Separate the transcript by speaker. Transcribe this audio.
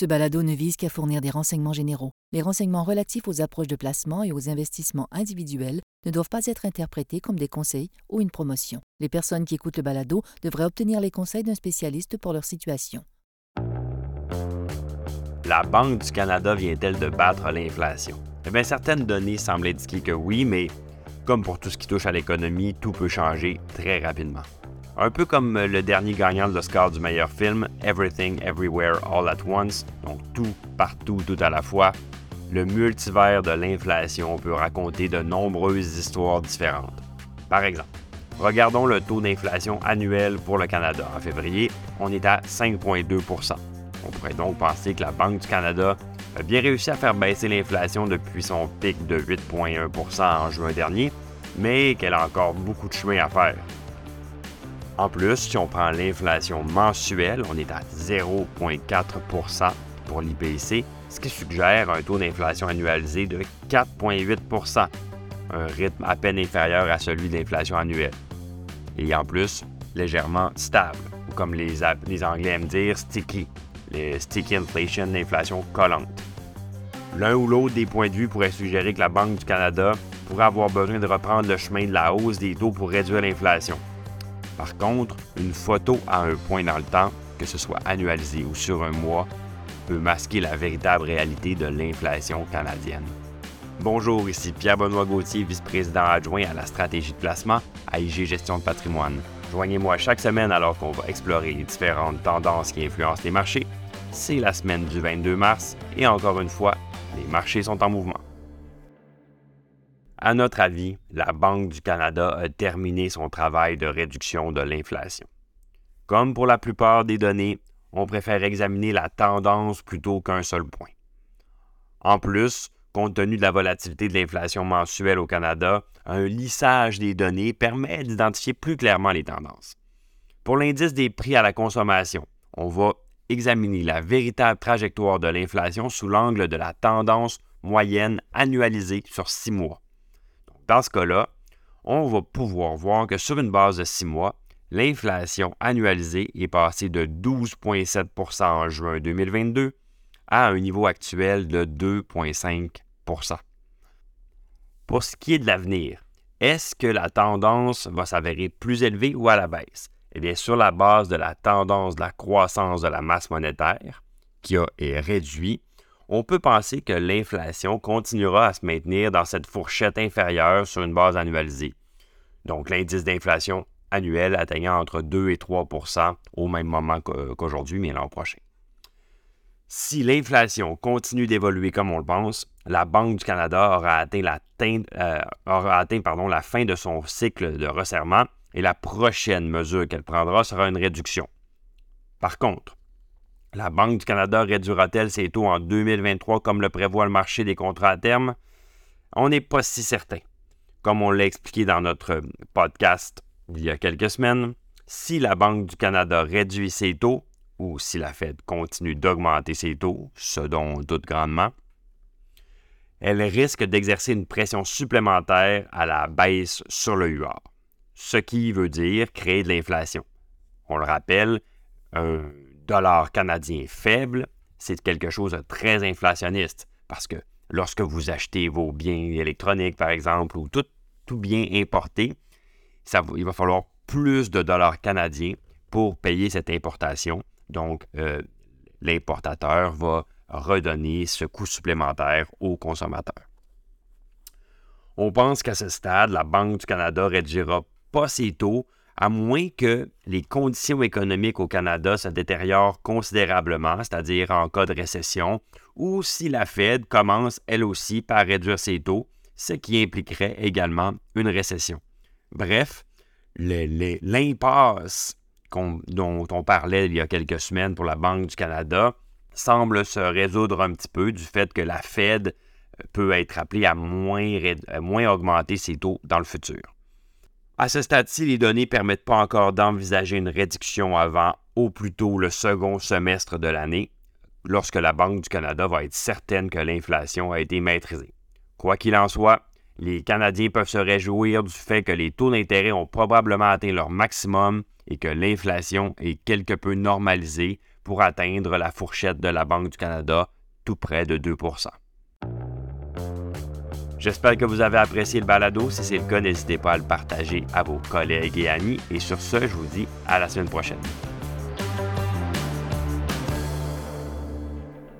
Speaker 1: Ce balado ne vise qu'à fournir des renseignements généraux. Les renseignements relatifs aux approches de placement et aux investissements individuels ne doivent pas être interprétés comme des conseils ou une promotion. Les personnes qui écoutent le balado devraient obtenir les conseils d'un spécialiste pour leur situation.
Speaker 2: La Banque du Canada vient-elle de battre l'inflation? Eh bien, certaines données semblent indiquer que oui, mais comme pour tout ce qui touche à l'économie, tout peut changer très rapidement. Un peu comme le dernier gagnant de l'Oscar du meilleur film, Everything Everywhere All at Once, donc tout, partout, tout à la fois, le multivers de l'inflation peut raconter de nombreuses histoires différentes. Par exemple, regardons le taux d'inflation annuel pour le Canada. En février, on est à 5,2% On pourrait donc penser que la Banque du Canada a bien réussi à faire baisser l'inflation depuis son pic de 8,1% en juin dernier, mais qu'elle a encore beaucoup de chemin à faire. En plus, si on prend l'inflation mensuelle, on est à 0,4% pour l'IPC, ce qui suggère un taux d'inflation annualisé de 4,8% un rythme à peine inférieur à celui de l'inflation annuelle. Et en plus, légèrement stable, ou comme les, Anglais aiment dire, sticky, les sticky inflation, l'inflation collante. L'un ou l'autre des points de vue pourrait suggérer que la Banque du Canada pourrait avoir besoin de reprendre le chemin de la hausse des taux pour réduire l'inflation. Par contre, une photo à un point dans le temps, que ce soit annualisé ou sur un mois, peut masquer la véritable réalité de l'inflation canadienne. Bonjour, ici Pierre-Benoît Gauthier, vice-président adjoint à la stratégie de placement à IG Gestion de patrimoine. Joignez-moi chaque semaine alors qu'on va explorer les différentes tendances qui influencent les marchés. C'est la semaine du 22 mars et encore une fois, les marchés sont en mouvement. À notre avis, la Banque du Canada a terminé son travail de réduction de l'inflation. Comme pour la plupart des données, on préfère examiner la tendance plutôt qu'un seul point. En plus, compte tenu de la volatilité de l'inflation mensuelle au Canada, un lissage des données permet d'identifier plus clairement les tendances. Pour l'indice des prix à la consommation, on va examiner la véritable trajectoire de l'inflation sous l'angle de la tendance moyenne annualisée sur six mois. Dans ce cas-là, on va pouvoir voir que sur une base de six mois, l'inflation annualisée est passée de 12,7% en juin 2022 à un niveau actuel de 2,5% Pour ce qui est de l'avenir, est-ce que la tendance va s'avérer plus élevée ou à la baisse? Eh bien, sur la base de la tendance de la croissance de la masse monétaire, qui a est réduite, on peut penser que l'inflation continuera à se maintenir dans cette fourchette inférieure sur une base annualisée. Donc l'indice d'inflation annuel atteignant entre 2 et 3% au même moment qu'aujourd'hui, mais l'an prochain. Si l'inflation continue d'évoluer comme on le pense, la Banque du Canada aura atteint, la, euh, fin de son cycle de resserrement et la prochaine mesure qu'elle prendra sera une réduction. Par contre, la Banque du Canada réduira-t-elle ses taux en 2023 comme le prévoit le marché des contrats à terme? On n'est pas si certain. Comme on l'a expliqué dans notre podcast il y a quelques semaines, si la Banque du Canada réduit ses taux, ou si la Fed continue d'augmenter ses taux, ce dont on doute grandement, elle risque d'exercer une pression supplémentaire à la baisse sur le UR, ce qui veut dire créer de l'inflation. On le rappelle, un dollar canadien faible, c'est quelque chose de très inflationniste parce que lorsque vous achetez vos biens électroniques, par exemple, ou tout, tout bien importé, il va falloir plus de dollars canadiens pour payer cette importation. Donc, euh, l'importateur va redonner ce coût supplémentaire aux consommateurs. On pense qu'à ce stade, la Banque du Canada réduira pas ses taux à moins que les conditions économiques au Canada se détériorent considérablement, c'est-à-dire en cas de récession, ou si la Fed commence elle aussi par réduire ses taux, ce qui impliquerait également une récession. Bref, l'impasse dont on parlait il y a quelques semaines pour la Banque du Canada semble se résoudre un petit peu du fait que la Fed peut être appelée à moins, à moins augmenter ses taux dans le futur. À ce stade-ci, les données ne permettent pas encore d'envisager une réduction avant au plus tôt le second semestre de l'année, lorsque la Banque du Canada va être certaine que l'inflation a été maîtrisée. Quoi qu'il en soit, les Canadiens peuvent se réjouir du fait que les taux d'intérêt ont probablement atteint leur maximum et que l'inflation est quelque peu normalisée pour atteindre la fourchette de la Banque du Canada, tout près de 2 J'espère que vous avez apprécié le balado. Si c'est le cas, n'hésitez pas à le partager à vos collègues et amis. Et sur ce, je vous dis à la semaine prochaine.